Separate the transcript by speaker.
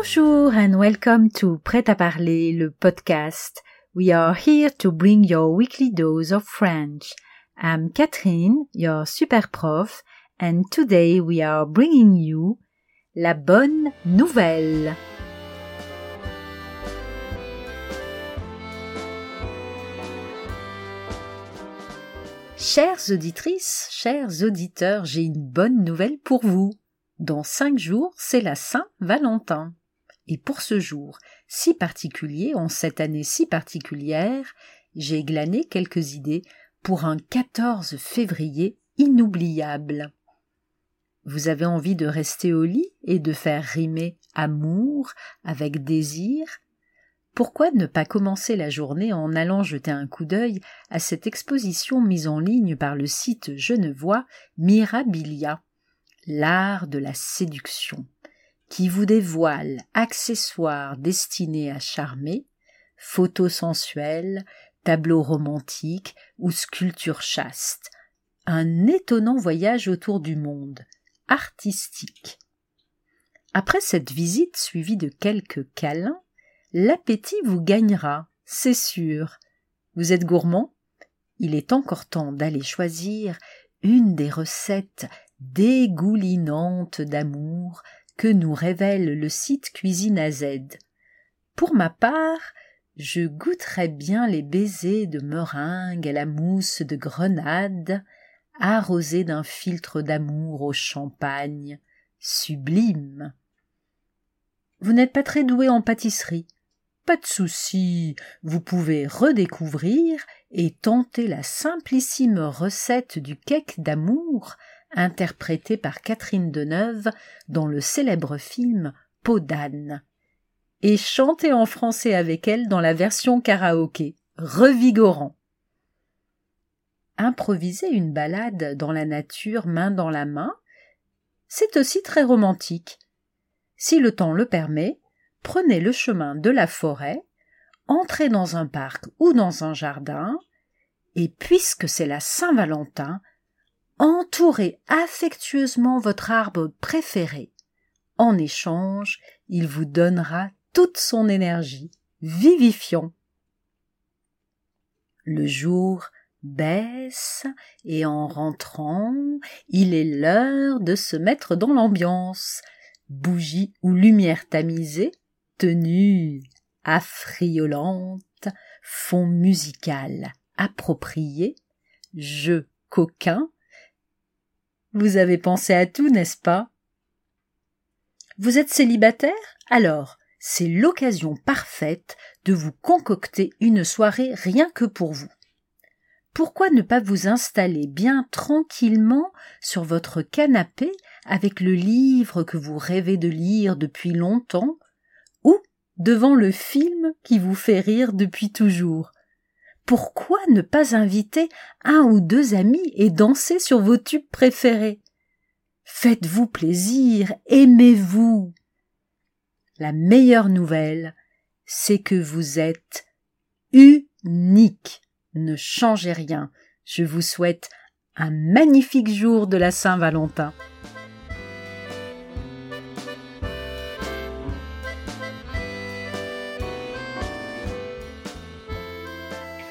Speaker 1: Bonjour and welcome to Prêt à parler, le podcast. We are here to bring your weekly dose of French. I'm Catherine, your super prof, and today we are bringing you la bonne nouvelle. Chères auditrices, chers auditeurs, j'ai une bonne nouvelle pour vous. Dans cinq jours, c'est la Saint-Valentin. Et pour ce jour si particulier, en cette année si particulière, j'ai glané quelques idées pour un 14 février inoubliable. Vous avez envie de rester au lit et de faire rimer amour avec désir? Pourquoi ne pas commencer la journée en allant jeter un coup d'œil à cette exposition mise en ligne par le site genevois Mirabilia l'art de la séduction, qui vous dévoile accessoires destinés à charmer, photos sensuelles, tableaux romantiques ou sculptures chastes, un étonnant voyage autour du monde, artistique. Après cette visite suivie de quelques câlins, l'appétit vous gagnera, c'est sûr. Vous êtes gourmand? Il est encore temps d'aller choisir une des recettes dégoulinante d'amour que nous révèle le site Cuisine à Z. Pour ma part, je goûterais bien les baisers de meringue à la mousse de grenade, arrosés d'un filtre d'amour au champagne, sublime. Vous n'êtes pas très doué en pâtisserie. Pas de souci, vous pouvez redécouvrir et tenter la simplissime recette du cake d'amour interprétée par Catherine Deneuve dans le célèbre film Peau d'âne, et chanter en français avec elle dans la version karaoké, revigorant. Improviser une balade dans la nature main dans la main, c'est aussi très romantique. Si le temps le permet, prenez le chemin de la forêt, entrez dans un parc ou dans un jardin, et puisque c'est la Saint-Valentin, entourez affectueusement votre arbre préféré. En échange, il vous donnera toute son énergie, vivifiant. Le jour baisse et en rentrant, il est l'heure de se mettre dans l'ambiance. Bougie ou lumière tamisée, tenue affriolante, fond musical approprié, jeu coquin, vous avez pensé à tout, n'est-ce pas? Vous êtes célibataire? Alors, c'est l'occasion parfaite de vous concocter une soirée rien que pour vous. Pourquoi ne pas vous installer bien tranquillement sur votre canapé avec le livre que vous rêvez de lire depuis longtemps, devant le film qui vous fait rire depuis toujours pourquoi ne pas inviter un ou deux amis et danser sur vos tubes préférés? Faites-vous plaisir, aimez-vous. La meilleure nouvelle, c'est que vous êtes unique. Ne changez rien. Je vous souhaite un magnifique jour de la Saint-Valentin.